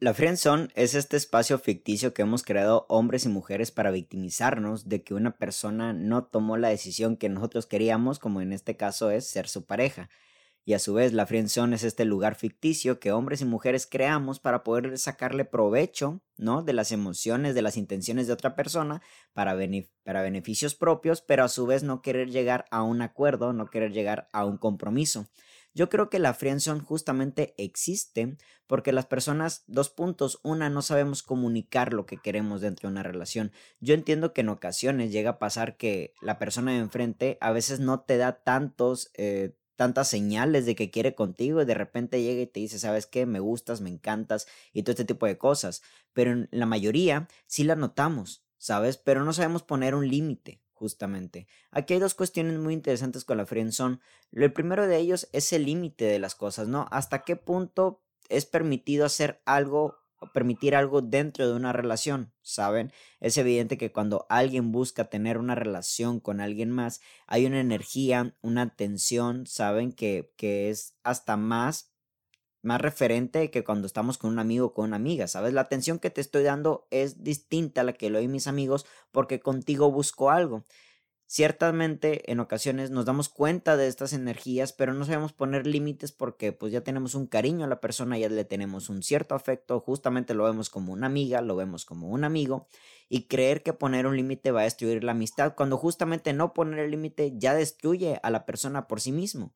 La friendzone es este espacio ficticio que hemos creado hombres y mujeres para victimizarnos de que una persona no tomó la decisión que nosotros queríamos, como en este caso es ser su pareja. Y a su vez, la friendzone es este lugar ficticio que hombres y mujeres creamos para poder sacarle provecho, ¿no? De las emociones, de las intenciones de otra persona para, para beneficios propios, pero a su vez no querer llegar a un acuerdo, no querer llegar a un compromiso. Yo creo que la friendzone justamente existe porque las personas, dos puntos, una, no sabemos comunicar lo que queremos dentro de una relación. Yo entiendo que en ocasiones llega a pasar que la persona de enfrente a veces no te da tantos... Eh, tantas señales de que quiere contigo y de repente llega y te dice, ¿sabes qué? Me gustas, me encantas y todo este tipo de cosas. Pero en la mayoría sí la notamos, ¿sabes? Pero no sabemos poner un límite justamente. Aquí hay dos cuestiones muy interesantes con la friendzone. El primero de ellos es el límite de las cosas, ¿no? ¿Hasta qué punto es permitido hacer algo o permitir algo dentro de una relación, ¿saben? Es evidente que cuando alguien busca tener una relación con alguien más, hay una energía, una tensión, ¿saben? Que, que es hasta más más referente que cuando estamos con un amigo o con una amiga, ¿sabes? La atención que te estoy dando es distinta a la que le doy mis amigos porque contigo busco algo. Ciertamente en ocasiones nos damos cuenta de estas energías, pero no sabemos poner límites porque pues ya tenemos un cariño a la persona, ya le tenemos un cierto afecto, justamente lo vemos como una amiga, lo vemos como un amigo y creer que poner un límite va a destruir la amistad cuando justamente no poner el límite ya destruye a la persona por sí mismo.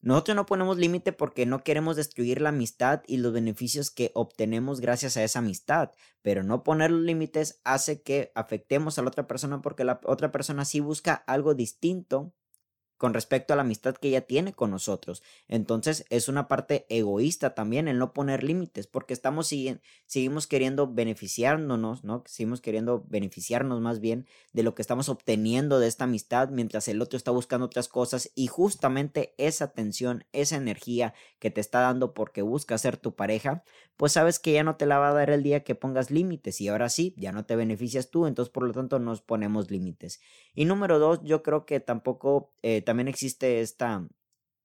Nosotros no ponemos límite porque no queremos destruir la amistad y los beneficios que obtenemos gracias a esa amistad, pero no poner los límites hace que afectemos a la otra persona porque la otra persona sí busca algo distinto con respecto a la amistad que ella tiene con nosotros. Entonces es una parte egoísta también el no poner límites, porque estamos seguimos queriendo beneficiarnos, ¿no? Seguimos queriendo beneficiarnos más bien de lo que estamos obteniendo de esta amistad, mientras el otro está buscando otras cosas y justamente esa tensión, esa energía que te está dando porque busca ser tu pareja, pues sabes que ya no te la va a dar el día que pongas límites y ahora sí, ya no te beneficias tú, entonces por lo tanto nos ponemos límites. Y número dos, yo creo que tampoco... Eh, también existe esta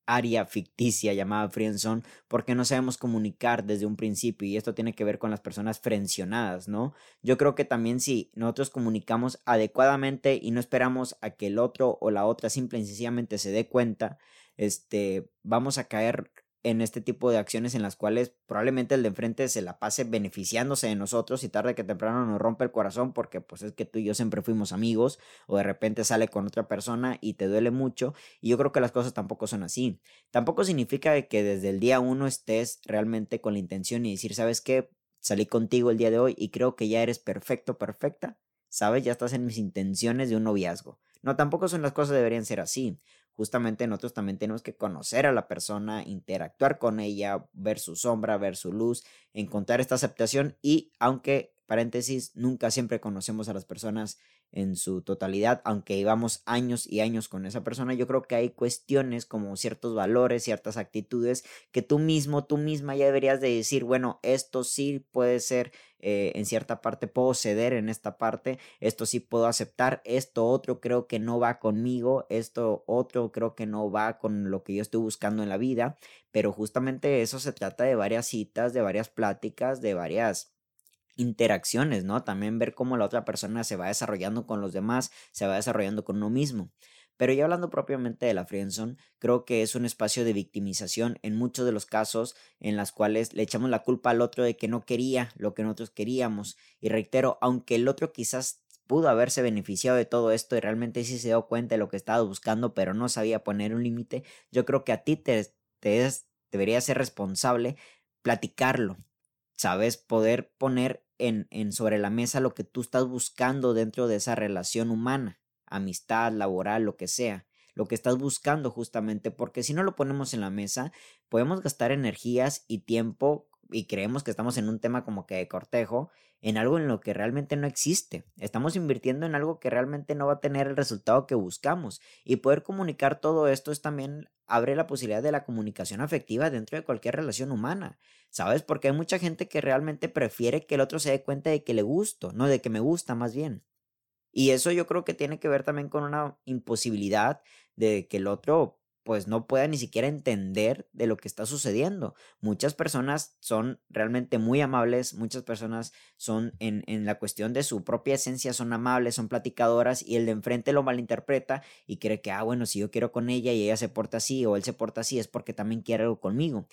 área ficticia llamada friendzone porque no sabemos comunicar desde un principio y esto tiene que ver con las personas frencionadas, ¿no? Yo creo que también si nosotros comunicamos adecuadamente y no esperamos a que el otro o la otra simple y sencillamente se dé cuenta, este, vamos a caer en este tipo de acciones en las cuales probablemente el de enfrente se la pase beneficiándose de nosotros y tarde que temprano nos rompe el corazón porque pues es que tú y yo siempre fuimos amigos o de repente sale con otra persona y te duele mucho y yo creo que las cosas tampoco son así. Tampoco significa que desde el día uno estés realmente con la intención y decir, ¿sabes qué? Salí contigo el día de hoy y creo que ya eres perfecto, perfecta, ¿sabes? Ya estás en mis intenciones de un noviazgo. No, tampoco son las cosas deberían ser así justamente nosotros también tenemos que conocer a la persona, interactuar con ella, ver su sombra, ver su luz, encontrar esta aceptación y aunque, paréntesis, nunca siempre conocemos a las personas en su totalidad, aunque llevamos años y años con esa persona, yo creo que hay cuestiones como ciertos valores, ciertas actitudes que tú mismo, tú misma ya deberías de decir, bueno, esto sí puede ser eh, en cierta parte, puedo ceder en esta parte, esto sí puedo aceptar, esto otro creo que no va conmigo, esto otro creo que no va con lo que yo estoy buscando en la vida, pero justamente eso se trata de varias citas, de varias pláticas, de varias interacciones, ¿no? También ver cómo la otra persona se va desarrollando con los demás, se va desarrollando con uno mismo. Pero ya hablando propiamente de la friendzone, creo que es un espacio de victimización en muchos de los casos en las cuales le echamos la culpa al otro de que no quería lo que nosotros queríamos. Y reitero, aunque el otro quizás pudo haberse beneficiado de todo esto y realmente sí se dio cuenta de lo que estaba buscando, pero no sabía poner un límite, yo creo que a ti te, te debería ser responsable platicarlo, ¿sabes? Poder poner en, sobre la mesa lo que tú estás buscando dentro de esa relación humana, amistad, laboral, lo que sea lo que estás buscando justamente, porque si no lo ponemos en la mesa, podemos gastar energías y tiempo y creemos que estamos en un tema como que de cortejo, en algo en lo que realmente no existe. Estamos invirtiendo en algo que realmente no va a tener el resultado que buscamos. Y poder comunicar todo esto es también abre la posibilidad de la comunicación afectiva dentro de cualquier relación humana. ¿Sabes? Porque hay mucha gente que realmente prefiere que el otro se dé cuenta de que le gusto, no de que me gusta más bien. Y eso yo creo que tiene que ver también con una imposibilidad de que el otro pues no pueda ni siquiera entender de lo que está sucediendo. Muchas personas son realmente muy amables, muchas personas son en, en, la cuestión de su propia esencia, son amables, son platicadoras y el de enfrente lo malinterpreta y cree que, ah, bueno, si yo quiero con ella y ella se porta así o él se porta así es porque también quiere algo conmigo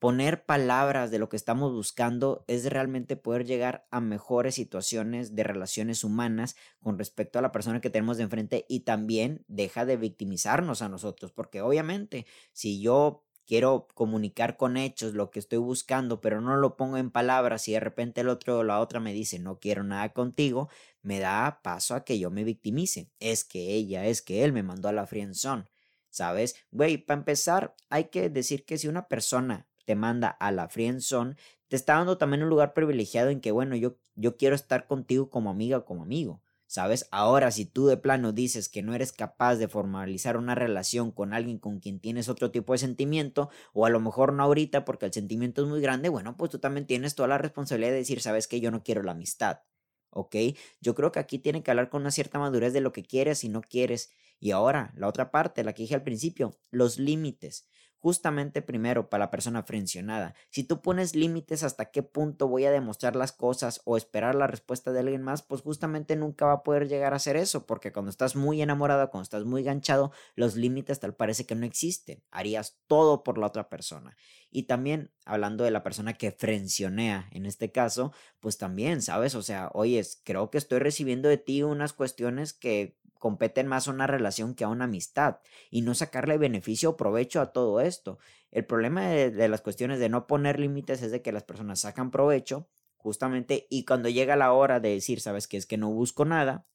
poner palabras de lo que estamos buscando es realmente poder llegar a mejores situaciones de relaciones humanas con respecto a la persona que tenemos de enfrente y también deja de victimizarnos a nosotros, porque obviamente si yo quiero comunicar con hechos lo que estoy buscando, pero no lo pongo en palabras y de repente el otro o la otra me dice no quiero nada contigo, me da paso a que yo me victimice. Es que ella, es que él me mandó a la frienzón. ¿Sabes? Güey, para empezar, hay que decir que si una persona te manda a la friendzone, te está dando también un lugar privilegiado en que, bueno, yo, yo quiero estar contigo como amiga como amigo. ¿Sabes? Ahora, si tú de plano dices que no eres capaz de formalizar una relación con alguien con quien tienes otro tipo de sentimiento, o a lo mejor no ahorita porque el sentimiento es muy grande, bueno, pues tú también tienes toda la responsabilidad de decir, sabes que yo no quiero la amistad. ¿Ok? Yo creo que aquí tiene que hablar con una cierta madurez de lo que quieres y no quieres. Y ahora, la otra parte, la que dije al principio, los límites justamente primero para la persona frencionada. Si tú pones límites hasta qué punto voy a demostrar las cosas o esperar la respuesta de alguien más, pues justamente nunca va a poder llegar a hacer eso, porque cuando estás muy enamorado, cuando estás muy ganchado, los límites tal parece que no existen. Harías todo por la otra persona. Y también, hablando de la persona que frencionea en este caso, pues también, ¿sabes? O sea, oye, creo que estoy recibiendo de ti unas cuestiones que competen más a una relación que a una amistad y no sacarle beneficio o provecho a todo esto. El problema de, las cuestiones de no poner límites es de que las personas sacan provecho justamente y cuando llega la hora de decir, sabes que es que no busco nada,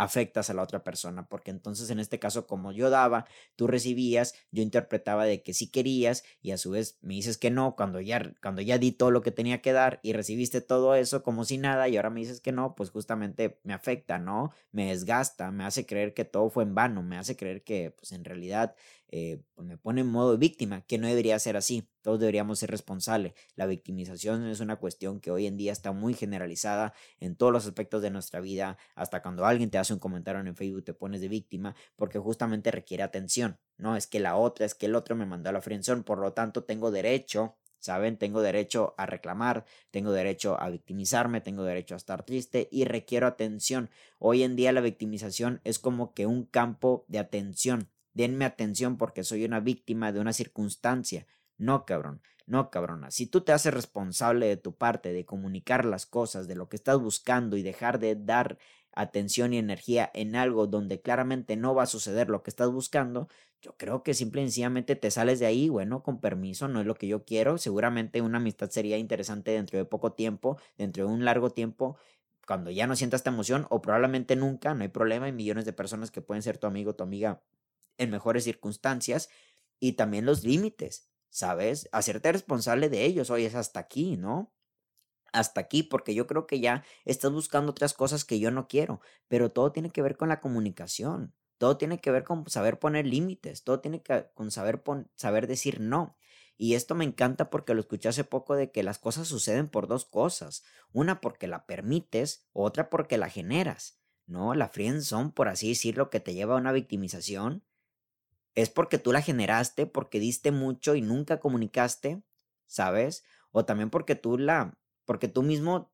afectas a la otra persona, porque entonces en este caso como yo daba, tú recibías, yo interpretaba de que sí querías y a su vez me dices que no cuando ya cuando ya di todo lo que tenía que dar y recibiste todo eso como si nada y ahora me dices que no, pues justamente me afecta, ¿no? Me desgasta, me hace creer que todo fue en vano, me hace creer que pues en realidad eh, pues, me pone en modo víctima, que no debería ser así. Todos deberíamos ser responsables. La victimización es una cuestión que hoy en día está muy generalizada en todos los aspectos de nuestra vida. Hasta cuando alguien te hace un comentario en Facebook te pones de víctima porque justamente requiere atención. No es que la otra, es que el otro me mandó a la friendzone, por lo tanto tengo derecho ¿Saben? Tengo derecho a reclamar, tengo derecho a victimizarme, tengo derecho a estar triste y requiero atención. Hoy en día la victimización es como que un campo de atención. Denme atención porque soy una víctima de una circunstancia. No, cabrón, no, cabrona. Si tú te haces responsable de tu parte, de comunicar las cosas, de lo que estás buscando y dejar de dar atención y energía en algo donde claramente no va a suceder lo que estás buscando, yo creo que simple y sencillamente te sales de ahí, bueno, con permiso, no es lo que yo quiero. Seguramente una amistad sería interesante dentro de poco tiempo, dentro de un largo tiempo, cuando ya no sientas esta emoción, o probablemente nunca, no hay problema, hay millones de personas que pueden ser tu amigo, tu amiga en mejores circunstancias y también los límites, ¿sabes? Hacerte responsable de ellos, oye, es hasta aquí, ¿no? Hasta aquí, porque yo creo que ya estás buscando otras cosas que yo no quiero, pero todo tiene que ver con la comunicación, todo tiene que ver con saber poner límites, todo tiene que ver con saber, saber decir no. Y esto me encanta porque lo escuché hace poco de que las cosas suceden por dos cosas. Una porque la permites, otra porque la generas. ¿No? La son por así decirlo, que te lleva a una victimización es porque tú la generaste, porque diste mucho y nunca comunicaste, ¿sabes? O también porque tú la, porque tú mismo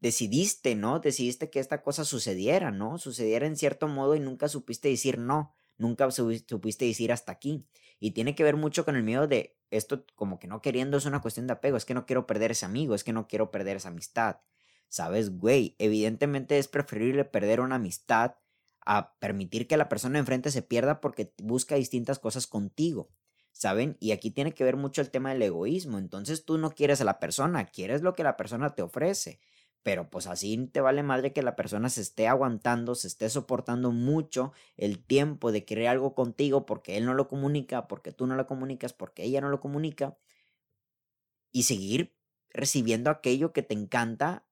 decidiste, ¿no? Decidiste que esta cosa sucediera, ¿no? Sucediera en cierto modo y nunca supiste decir no, nunca supiste decir hasta aquí. Y tiene que ver mucho con el miedo de esto como que no queriendo es una cuestión de apego, es que no quiero perder ese amigo, es que no quiero perder esa amistad. ¿Sabes, güey? Evidentemente es preferible perder una amistad a permitir que la persona enfrente se pierda porque busca distintas cosas contigo. ¿Saben? Y aquí tiene que ver mucho el tema del egoísmo. Entonces tú no quieres a la persona, quieres lo que la persona te ofrece. Pero pues así te vale madre que la persona se esté aguantando, se esté soportando mucho el tiempo de querer algo contigo porque él no lo comunica, porque tú no lo comunicas, porque ella no lo comunica. Y seguir recibiendo aquello que te encanta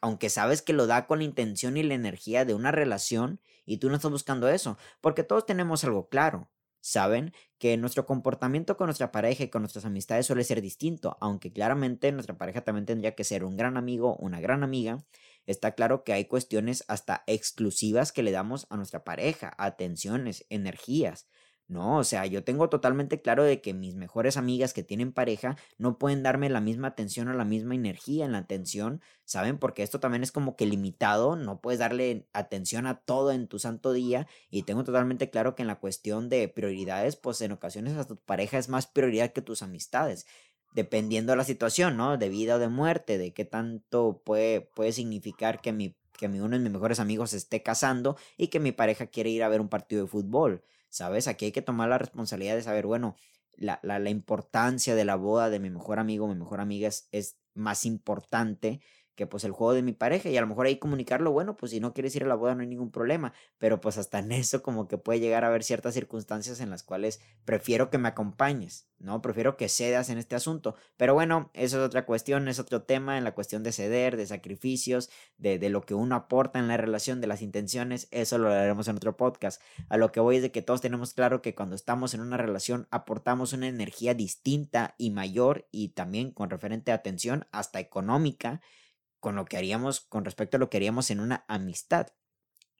aunque sabes que lo da con la intención y la energía de una relación y tú no estás buscando eso, porque todos tenemos algo claro. Saben que nuestro comportamiento con nuestra pareja y con nuestras amistades suele ser distinto, aunque claramente nuestra pareja también tendría que ser un gran amigo, una gran amiga. Está claro que hay cuestiones hasta exclusivas que le damos a nuestra pareja, atenciones, energías. No, o sea, yo tengo totalmente claro de que mis mejores amigas que tienen pareja no pueden darme la misma atención o la misma energía en la atención, ¿saben? Porque esto también es como que limitado, no puedes darle atención a todo en tu santo día y tengo totalmente claro que en la cuestión de prioridades, pues en ocasiones a tu pareja es más prioridad que tus amistades, dependiendo de la situación, ¿no? De vida o de muerte, de qué tanto puede, puede significar que mi que uno de mis mejores amigos esté casando y que mi pareja quiere ir a ver un partido de fútbol. ¿Sabes? Aquí hay que tomar la responsabilidad de saber, bueno, la, la, la importancia de la boda de mi mejor amigo, mi mejor amiga es, es más importante que pues el juego de mi pareja y a lo mejor ahí comunicarlo, bueno, pues si no quieres ir a la boda no hay ningún problema, pero pues hasta en eso como que puede llegar a haber ciertas circunstancias en las cuales prefiero que me acompañes, ¿no? Prefiero que cedas en este asunto, pero bueno, eso es otra cuestión, es otro tema en la cuestión de ceder, de sacrificios, de, de lo que uno aporta en la relación, de las intenciones, eso lo haremos en otro podcast. A lo que voy es de que todos tenemos claro que cuando estamos en una relación aportamos una energía distinta y mayor y también con referente a atención hasta económica con lo que haríamos, con respecto a lo que haríamos en una amistad.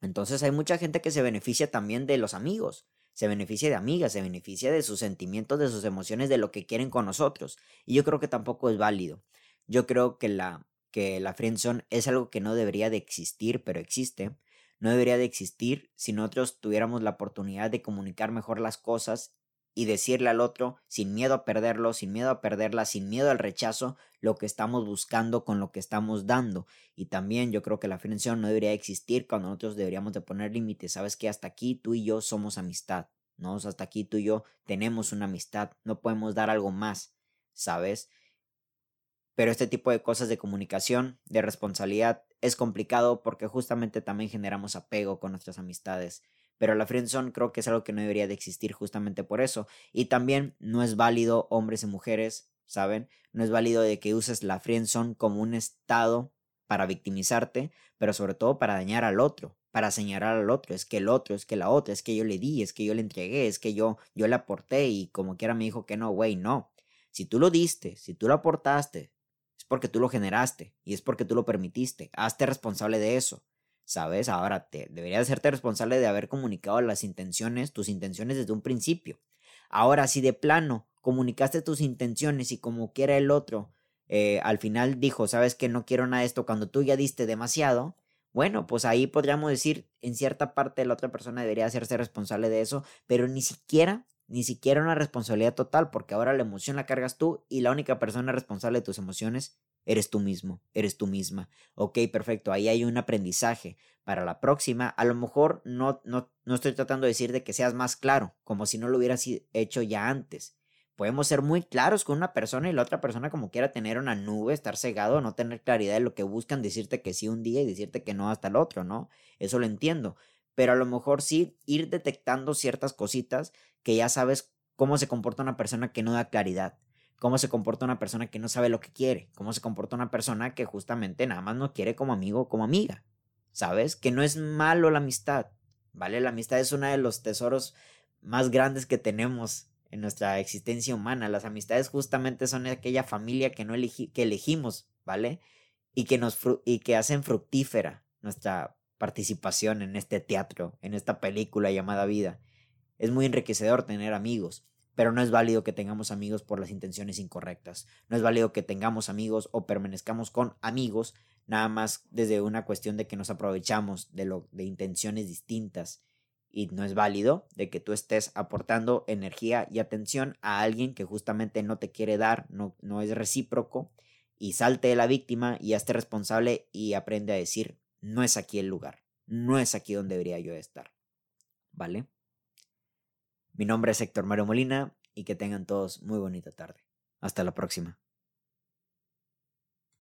Entonces hay mucha gente que se beneficia también de los amigos, se beneficia de amigas, se beneficia de sus sentimientos, de sus emociones, de lo que quieren con nosotros. Y yo creo que tampoco es válido. Yo creo que la, que la friendzone es algo que no debería de existir, pero existe. No debería de existir si nosotros tuviéramos la oportunidad de comunicar mejor las cosas y decirle al otro, sin miedo a perderlo, sin miedo a perderla, sin miedo al rechazo, lo que estamos buscando con lo que estamos dando. Y también yo creo que la fricción no debería existir cuando nosotros deberíamos de poner límites. Sabes que hasta aquí tú y yo somos amistad, ¿no? hasta aquí tú y yo tenemos una amistad, no podemos dar algo más, ¿sabes? Pero este tipo de cosas de comunicación, de responsabilidad, es complicado porque justamente también generamos apego con nuestras amistades pero la friendzone creo que es algo que no debería de existir justamente por eso. Y también no es válido hombres y mujeres, ¿saben? No es válido de que uses la friendzone como un estado para victimizarte, pero sobre todo para dañar al otro, para señalar al otro, es que el otro, es que la otra, es que yo le di, es que yo le entregué, es que yo yo le aporté y como quiera me dijo que no, güey, no. Si tú lo diste, si tú lo aportaste, es porque tú lo generaste y es porque tú lo permitiste. Hazte responsable de eso. ¿Sabes? Ahora te deberías hacerte responsable de haber comunicado las intenciones, tus intenciones desde un principio. Ahora, si de plano comunicaste tus intenciones y como quiera el otro, eh, al final dijo, sabes que no quiero nada de esto cuando tú ya diste demasiado, bueno, pues ahí podríamos decir, en cierta parte la otra persona debería hacerse responsable de eso, pero ni siquiera, ni siquiera una responsabilidad total, porque ahora la emoción la cargas tú y la única persona responsable de tus emociones eres tú mismo, eres tú misma. Ok, perfecto, ahí hay un aprendizaje. Para la próxima, a lo mejor no, no, no estoy tratando de decir de que seas más claro, como si no lo hubieras hecho ya antes. Podemos ser muy claros con una persona y la otra persona como quiera tener una nube, estar cegado, no tener claridad de lo que buscan, decirte que sí un día y decirte que no hasta el otro, ¿no? Eso lo entiendo. Pero a lo mejor sí ir detectando ciertas cositas que ya sabes cómo se comporta una persona que no da claridad cómo se comporta una persona que no sabe lo que quiere, cómo se comporta una persona que justamente nada más no quiere como amigo o como amiga, ¿sabes? Que no es malo la amistad, ¿vale? La amistad es uno de los tesoros más grandes que tenemos en nuestra existencia humana. Las amistades justamente son aquella familia que, no que elegimos, ¿vale? Y que, nos y que hacen fructífera nuestra participación en este teatro, en esta película llamada vida. Es muy enriquecedor tener amigos pero no es válido que tengamos amigos por las intenciones incorrectas. No es válido que tengamos amigos o permanezcamos con amigos nada más desde una cuestión de que nos aprovechamos de lo de intenciones distintas y no es válido de que tú estés aportando energía y atención a alguien que justamente no te quiere dar, no, no es recíproco y salte de la víctima y hazte responsable y aprende a decir no es aquí el lugar, no es aquí donde debería yo estar. ¿Vale? Mi nombre es Héctor Mario Molina y que tengan todos muy bonita tarde. Hasta la próxima.